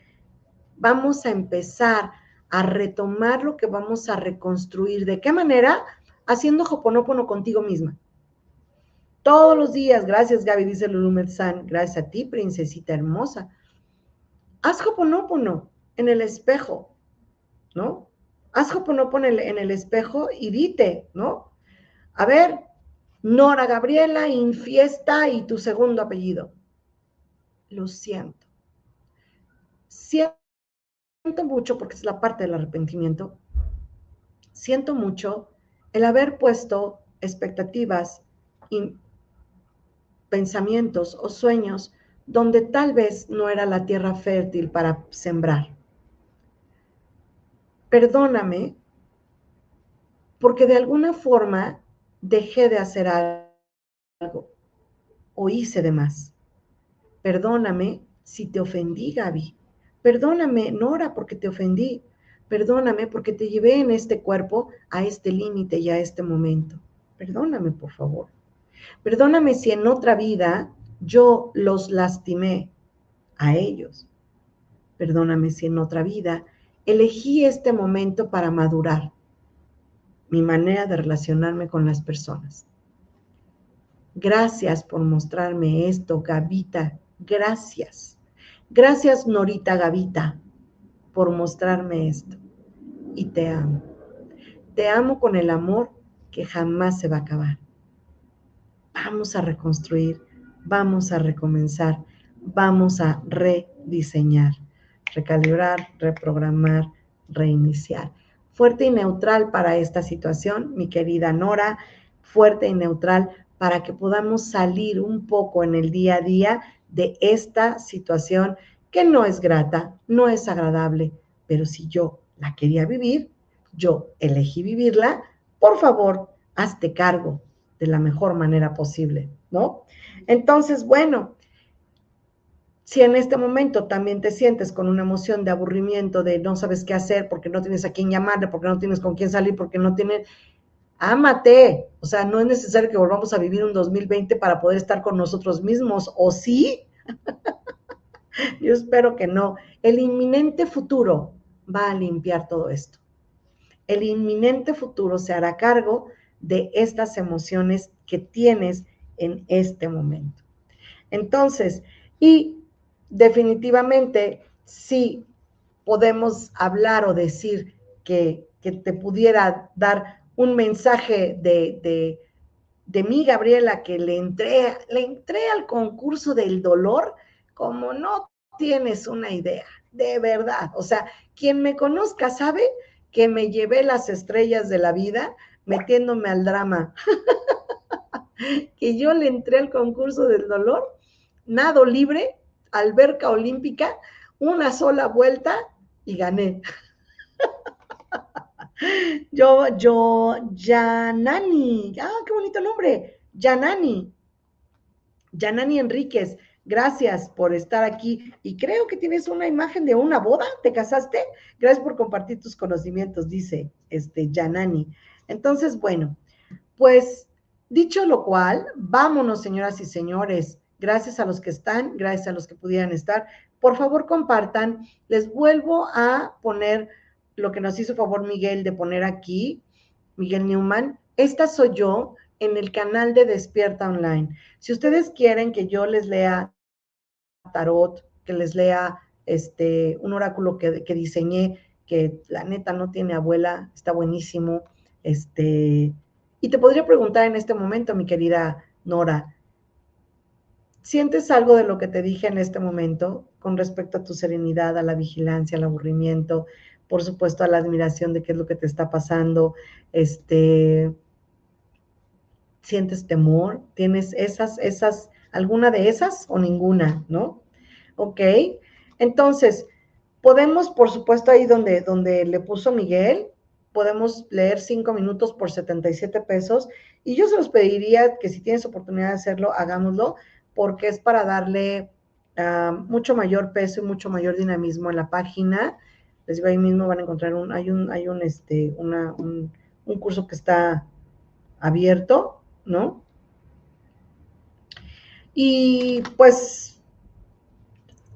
vamos a empezar a retomar lo que vamos a reconstruir. ¿De qué manera? Haciendo Hoponopono contigo misma. Todos los días, gracias Gaby, dice Lulu San, gracias a ti, princesita hermosa. Haz Hoponopono en el espejo, ¿no? Haz Hoponopono en el, en el espejo y dite, ¿no? A ver, Nora Gabriela, infiesta y tu segundo apellido. Lo siento. Siento mucho, porque es la parte del arrepentimiento, siento mucho el haber puesto expectativas y pensamientos o sueños donde tal vez no era la tierra fértil para sembrar. Perdóname porque de alguna forma dejé de hacer algo o hice de más. Perdóname si te ofendí, Gaby. Perdóname, Nora, porque te ofendí. Perdóname porque te llevé en este cuerpo a este límite y a este momento. Perdóname, por favor. Perdóname si en otra vida yo los lastimé a ellos. Perdóname si en otra vida elegí este momento para madurar mi manera de relacionarme con las personas. Gracias por mostrarme esto, Gavita. Gracias. Gracias, Norita Gavita, por mostrarme esto. Y te amo. Te amo con el amor que jamás se va a acabar. Vamos a reconstruir, vamos a recomenzar, vamos a rediseñar, recalibrar, reprogramar, reiniciar. Fuerte y neutral para esta situación, mi querida Nora, fuerte y neutral para que podamos salir un poco en el día a día de esta situación que no es grata, no es agradable, pero si yo la quería vivir, yo elegí vivirla, por favor, hazte cargo de la mejor manera posible, ¿no? Entonces, bueno, si en este momento también te sientes con una emoción de aburrimiento, de no sabes qué hacer, porque no tienes a quién llamarle, porque no tienes con quién salir, porque no tienes, ámate. O sea, no es necesario que volvamos a vivir un 2020 para poder estar con nosotros mismos, ¿o sí? Yo espero que no. El inminente futuro va a limpiar todo esto. El inminente futuro se hará cargo de estas emociones que tienes en este momento. Entonces, y definitivamente, si podemos hablar o decir que, te pudiera dar un mensaje de, de, de mí, Gabriela, que le entré, le entré al concurso del dolor, como no tienes una idea, de verdad. O sea, quien me conozca sabe que me llevé las estrellas de la vida metiéndome al drama. que yo le entré al concurso del dolor, nado libre, alberca olímpica, una sola vuelta y gané. yo, yo, Yanani, ah, qué bonito nombre, Yanani, Yanani Enríquez, Gracias por estar aquí y creo que tienes una imagen de una boda. ¿Te casaste? Gracias por compartir tus conocimientos, dice este Yanani. Entonces, bueno, pues dicho lo cual, vámonos, señoras y señores. Gracias a los que están, gracias a los que pudieran estar. Por favor, compartan. Les vuelvo a poner lo que nos hizo favor Miguel de poner aquí, Miguel Newman. Esta soy yo en el canal de Despierta Online. Si ustedes quieren que yo les lea tarot, que les lea este, un oráculo que, diseñé, que la neta no tiene abuela, está buenísimo. Este, y te podría preguntar en este momento, mi querida Nora, ¿sientes algo de lo que te dije en este momento con respecto a tu serenidad, a la vigilancia, al aburrimiento, por supuesto a la admiración de qué es lo que te está pasando? Este, ¿Sientes temor? ¿Tienes esas, esas alguna de esas o ninguna, ¿no? Ok, entonces, podemos, por supuesto, ahí donde, donde le puso Miguel, podemos leer cinco minutos por 77 pesos y yo se los pediría que si tienes oportunidad de hacerlo, hagámoslo, porque es para darle ah, mucho mayor peso y mucho mayor dinamismo en la página. Les digo, ahí mismo van a encontrar un, hay un, hay un, este, una, un, un curso que está abierto, ¿no? Y pues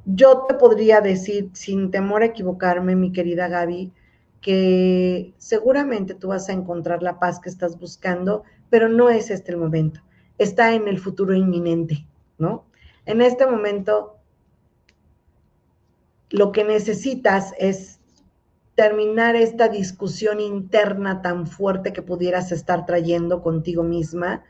yo te podría decir, sin temor a equivocarme, mi querida Gaby, que seguramente tú vas a encontrar la paz que estás buscando, pero no es este el momento, está en el futuro inminente, ¿no? En este momento, lo que necesitas es terminar esta discusión interna tan fuerte que pudieras estar trayendo contigo misma,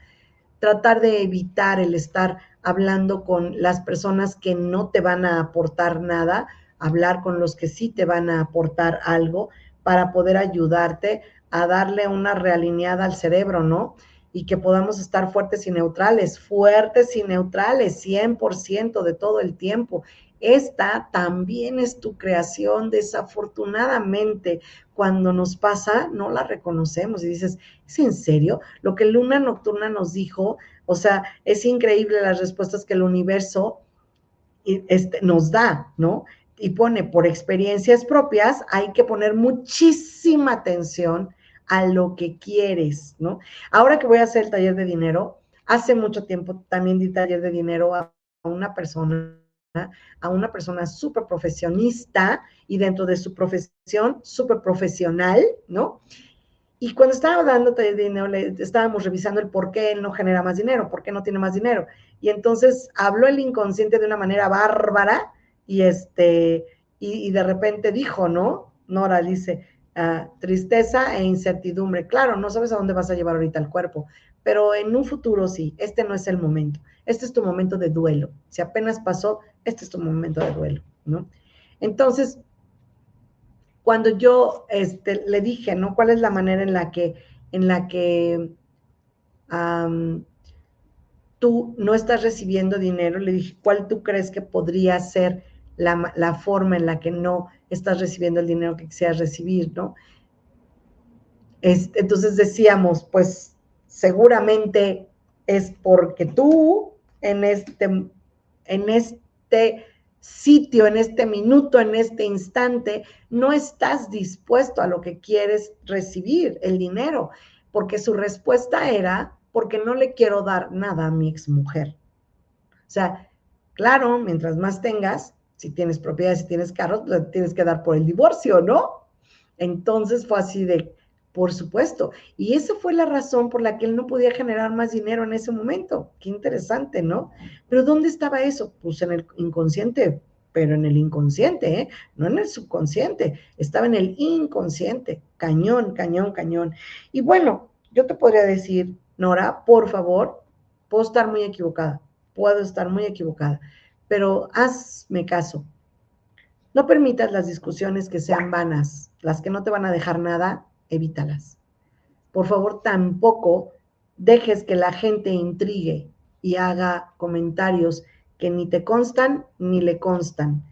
tratar de evitar el estar hablando con las personas que no te van a aportar nada, hablar con los que sí te van a aportar algo para poder ayudarte a darle una realineada al cerebro, ¿no? Y que podamos estar fuertes y neutrales, fuertes y neutrales, 100% de todo el tiempo. Esta también es tu creación. Desafortunadamente, cuando nos pasa, no la reconocemos y dices, ¿es en serio? Lo que Luna Nocturna nos dijo, o sea, es increíble las respuestas que el universo este, nos da, ¿no? Y pone por experiencias propias, hay que poner muchísima atención a lo que quieres, ¿no? Ahora que voy a hacer el taller de dinero, hace mucho tiempo también di taller de dinero a una persona a una persona súper profesionista y dentro de su profesión súper profesional, ¿no? Y cuando estaba dando dinero, le, estábamos revisando el por qué él no genera más dinero, por qué no tiene más dinero. Y entonces habló el inconsciente de una manera bárbara y, este, y, de repente dijo, ¿no? Nora dice, ah, tristeza e incertidumbre. Claro, no sabes a dónde vas a llevar ahorita el cuerpo, pero en un futuro sí, este no es el momento. Este es tu momento de duelo. Si apenas pasó, este es tu momento de duelo, ¿no? Entonces, cuando yo este, le dije, ¿no? ¿Cuál es la manera en la que, en la que tú no estás recibiendo dinero? Le dije, ¿cuál tú crees que podría ser la, forma en la que no estás recibiendo el dinero que quisieras recibir, ¿no? entonces decíamos, pues seguramente es porque tú en este, en este sitio, en este minuto, en este instante, no estás dispuesto a lo que quieres recibir, el dinero. porque su respuesta era, porque no le quiero dar nada a mi exmujer. O sea, claro, mientras más tengas, si tienes propiedades, si tienes carros, tienes que dar por el divorcio, ¿no? Entonces fue así de, por supuesto. Y esa fue la razón por la que él no podía generar más dinero en ese momento. Qué interesante, ¿no? Pero ¿dónde estaba eso? Pues en el inconsciente, pero en el inconsciente, ¿eh? no en el subconsciente, estaba en el inconsciente, cañón, cañón, cañón. Y bueno, yo te podría decir, Nora, por favor, puedo estar muy equivocada, puedo estar muy equivocada, pero hazme caso. No permitas las discusiones que sean vanas, las que no te van a dejar nada, evítalas. Por favor, tampoco dejes que la gente intrigue y haga comentarios que ni te constan ni le constan.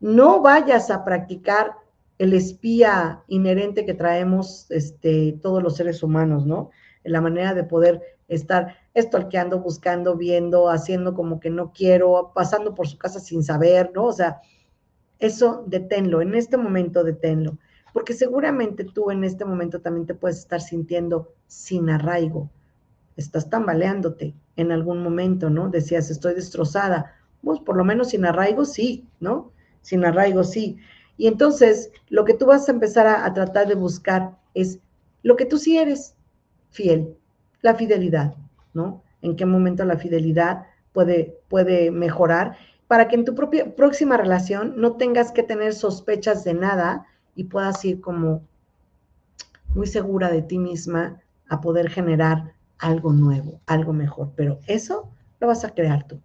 No vayas a practicar el espía inherente que traemos este, todos los seres humanos, ¿no? La manera de poder estar estolqueando, buscando, viendo, haciendo como que no quiero, pasando por su casa sin saber, ¿no? O sea, eso deténlo, en este momento deténlo porque seguramente tú en este momento también te puedes estar sintiendo sin arraigo, estás tambaleándote en algún momento, ¿no? Decías, estoy destrozada, pues por lo menos sin arraigo sí, ¿no? Sin arraigo sí. Y entonces lo que tú vas a empezar a, tratar de buscar es lo que tú sí eres, fiel, la fidelidad, ¿no? En qué momento la fidelidad puede, puede mejorar para que en tu propia próxima relación no tengas que tener sospechas de nada, y puedas ir como muy segura de ti misma a poder generar algo nuevo, algo mejor. Pero eso lo vas a crear tú.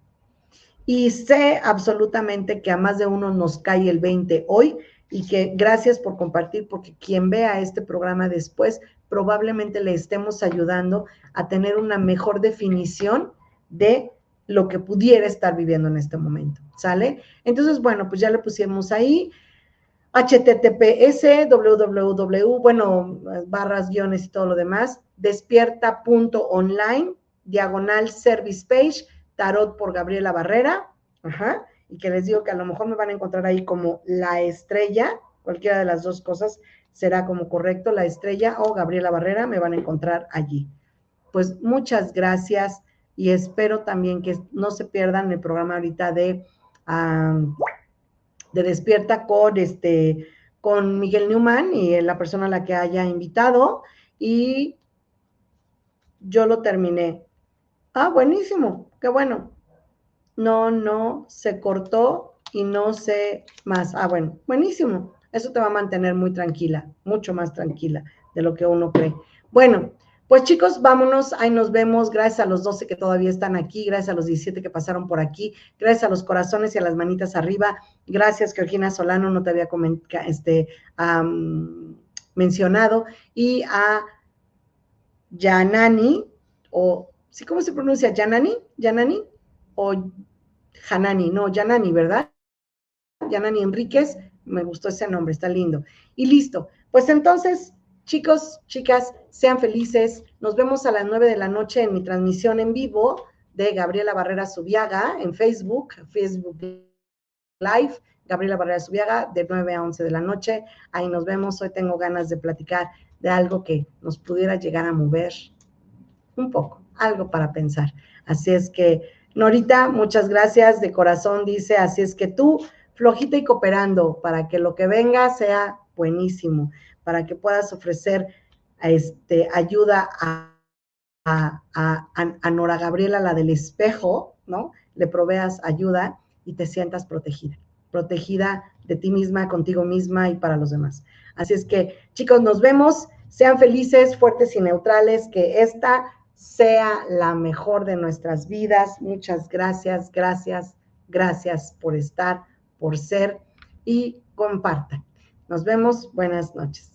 Y sé absolutamente que a más de uno nos cae el 20 hoy y que gracias por compartir, porque quien vea este programa después probablemente le estemos ayudando a tener una mejor definición de lo que pudiera estar viviendo en este momento. ¿Sale? Entonces, bueno, pues ya le pusimos ahí https, www, bueno, barras, guiones y todo lo demás, despierta.online, diagonal service page, tarot por Gabriela Barrera, ajá, y que les digo que a lo mejor me van a encontrar ahí como la estrella, cualquiera de las dos cosas será como correcto, la estrella o Gabriela Barrera, me van a encontrar allí. Pues muchas gracias y espero también que no se pierdan el programa ahorita de de Despierta con, este, con Miguel Newman y la persona a la que haya invitado. Y yo lo terminé. Ah, buenísimo, qué bueno. No, no, se cortó y no sé más. Ah, bueno, buenísimo. Eso te va a mantener muy tranquila, mucho más tranquila de lo que uno cree. Bueno, pues chicos, vámonos, ahí nos vemos. Gracias a los 12 que todavía están aquí, gracias a los 17 que pasaron por aquí, gracias a los corazones y a las manitas arriba. Gracias, Georgina Solano, no te había este, mencionado. Y a Yanani, o ¿sí cómo se pronuncia? ¿Yanani? ¿Yanani? O Janani, no, Yanani, ¿verdad? Yanani Enríquez, me gustó ese nombre, está lindo. Y listo. Pues entonces, Chicos, chicas, sean felices. Nos vemos a las nueve de la noche en mi transmisión en vivo de Gabriela Barrera Subiaga en Facebook, Facebook Live, Gabriela Barrera Subiaga, de 9 a 11 de la noche. Ahí nos vemos. Hoy tengo ganas de platicar de algo que nos pudiera llegar a mover un poco, algo para pensar. Así es que, Norita, muchas gracias de corazón, dice, así es que tú, flojita y cooperando para que lo que venga sea buenísimo para que puedas ofrecer este, ayuda a, a, Nora Gabriela, la del espejo, ¿no? Le proveas ayuda y te sientas protegida, protegida de ti misma, contigo misma y para los demás. Así es que, chicos, nos vemos. Sean felices, fuertes y neutrales, que esta sea la mejor de nuestras vidas. Muchas gracias, gracias, gracias por estar, por ser y compartan. Nos vemos. Buenas noches.